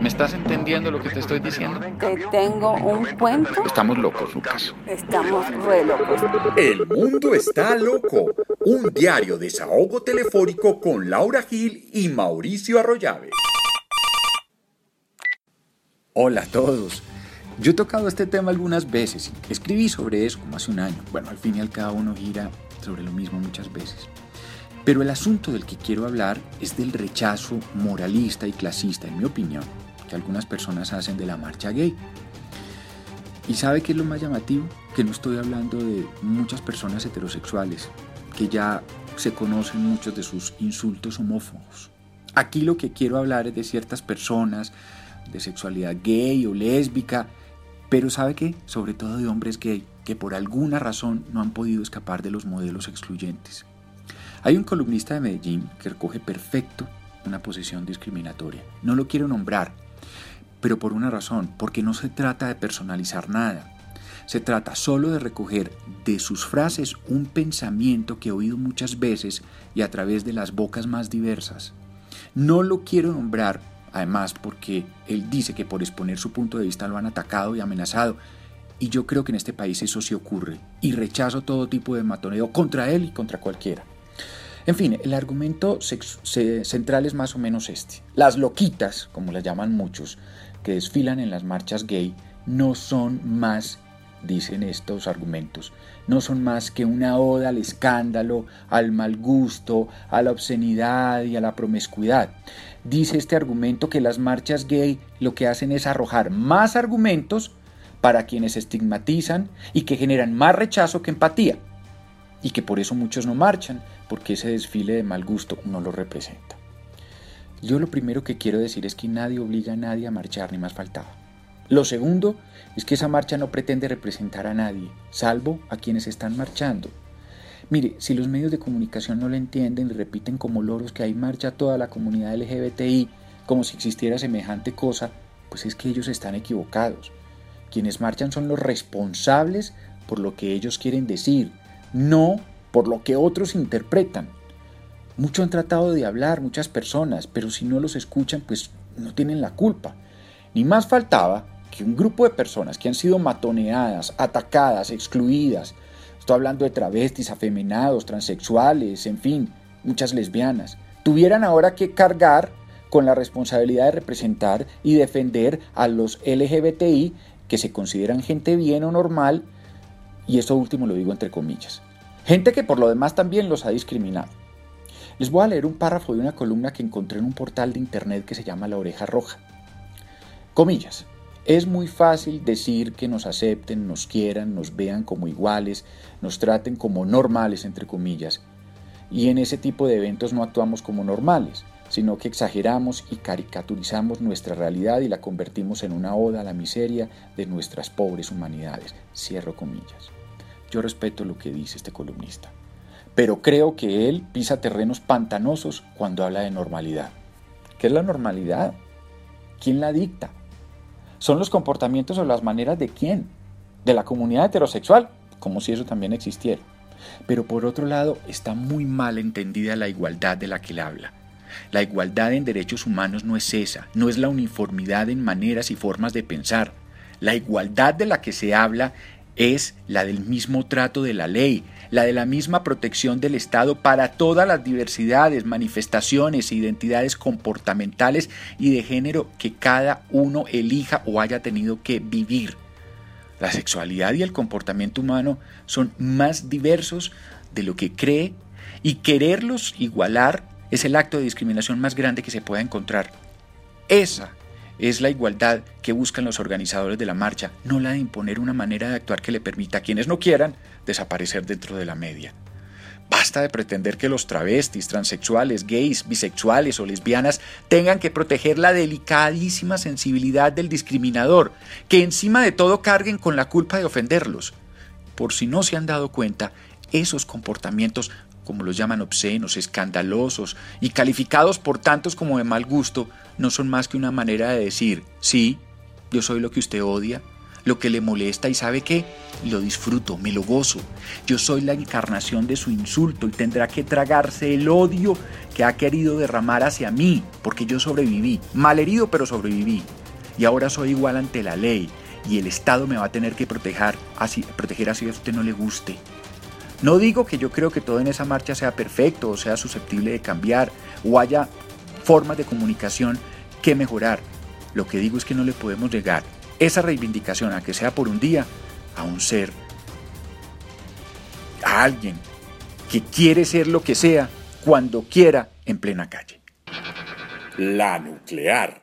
¿Me estás entendiendo lo que te estoy diciendo? Te tengo un cuento. Estamos locos, Lucas. Estamos re locos. El mundo está loco. Un diario desahogo telefónico con Laura Gil y Mauricio Arroyave. Hola a todos. Yo he tocado este tema algunas veces. Escribí sobre eso como hace un año. Bueno, al fin y al cabo uno gira sobre lo mismo muchas veces. Pero el asunto del que quiero hablar es del rechazo moralista y clasista, en mi opinión, que algunas personas hacen de la marcha gay. ¿Y sabe qué es lo más llamativo? Que no estoy hablando de muchas personas heterosexuales, que ya se conocen muchos de sus insultos homófobos. Aquí lo que quiero hablar es de ciertas personas de sexualidad gay o lésbica, pero ¿sabe qué? Sobre todo de hombres gay, que por alguna razón no han podido escapar de los modelos excluyentes. Hay un columnista de Medellín que recoge perfecto una posición discriminatoria. No lo quiero nombrar, pero por una razón, porque no se trata de personalizar nada. Se trata solo de recoger de sus frases un pensamiento que he oído muchas veces y a través de las bocas más diversas. No lo quiero nombrar, además, porque él dice que por exponer su punto de vista lo han atacado y amenazado. Y yo creo que en este país eso sí ocurre. Y rechazo todo tipo de matoneo contra él y contra cualquiera. En fin, el argumento central es más o menos este. Las loquitas, como las llaman muchos, que desfilan en las marchas gay, no son más, dicen estos argumentos, no son más que una oda al escándalo, al mal gusto, a la obscenidad y a la promiscuidad. Dice este argumento que las marchas gay lo que hacen es arrojar más argumentos para quienes estigmatizan y que generan más rechazo que empatía y que por eso muchos no marchan, porque ese desfile de mal gusto no lo representa. Yo lo primero que quiero decir es que nadie obliga a nadie a marchar, ni más faltaba. Lo segundo es que esa marcha no pretende representar a nadie, salvo a quienes están marchando. Mire, si los medios de comunicación no lo entienden y repiten como loros que hay marcha toda la comunidad LGBTI, como si existiera semejante cosa, pues es que ellos están equivocados. Quienes marchan son los responsables por lo que ellos quieren decir, no por lo que otros interpretan. Mucho han tratado de hablar muchas personas, pero si no los escuchan, pues no tienen la culpa. Ni más faltaba que un grupo de personas que han sido matoneadas, atacadas, excluidas, estoy hablando de travestis, afeminados, transexuales, en fin, muchas lesbianas, tuvieran ahora que cargar con la responsabilidad de representar y defender a los LGBTI que se consideran gente bien o normal y esto último lo digo entre comillas. Gente que por lo demás también los ha discriminado. Les voy a leer un párrafo de una columna que encontré en un portal de internet que se llama La Oreja Roja. Comillas. Es muy fácil decir que nos acepten, nos quieran, nos vean como iguales, nos traten como normales, entre comillas. Y en ese tipo de eventos no actuamos como normales, sino que exageramos y caricaturizamos nuestra realidad y la convertimos en una oda a la miseria de nuestras pobres humanidades. Cierro comillas. Yo respeto lo que dice este columnista, pero creo que él pisa terrenos pantanosos cuando habla de normalidad. ¿Qué es la normalidad? ¿Quién la dicta? ¿Son los comportamientos o las maneras de quién? De la comunidad heterosexual, como si eso también existiera. Pero por otro lado, está muy mal entendida la igualdad de la que él habla. La igualdad en derechos humanos no es esa, no es la uniformidad en maneras y formas de pensar. La igualdad de la que se habla es la del mismo trato de la ley, la de la misma protección del Estado para todas las diversidades, manifestaciones e identidades comportamentales y de género que cada uno elija o haya tenido que vivir. La sexualidad y el comportamiento humano son más diversos de lo que cree y quererlos igualar es el acto de discriminación más grande que se pueda encontrar. Esa es la igualdad que buscan los organizadores de la marcha, no la de imponer una manera de actuar que le permita a quienes no quieran desaparecer dentro de la media. Basta de pretender que los travestis, transexuales, gays, bisexuales o lesbianas tengan que proteger la delicadísima sensibilidad del discriminador, que encima de todo carguen con la culpa de ofenderlos. Por si no se han dado cuenta, esos comportamientos, como los llaman obscenos, escandalosos y calificados por tantos como de mal gusto, no son más que una manera de decir, sí, yo soy lo que usted odia, lo que le molesta y sabe qué, lo disfruto, me lo gozo. Yo soy la encarnación de su insulto y tendrá que tragarse el odio que ha querido derramar hacia mí, porque yo sobreviví, malherido pero sobreviví. Y ahora soy igual ante la ley y el Estado me va a tener que proteger así, proteger así a usted no le guste. No digo que yo creo que todo en esa marcha sea perfecto o sea susceptible de cambiar o haya formas de comunicación que mejorar. Lo que digo es que no le podemos llegar esa reivindicación, a que sea por un día, a un ser, a alguien que quiere ser lo que sea cuando quiera en plena calle. La nuclear.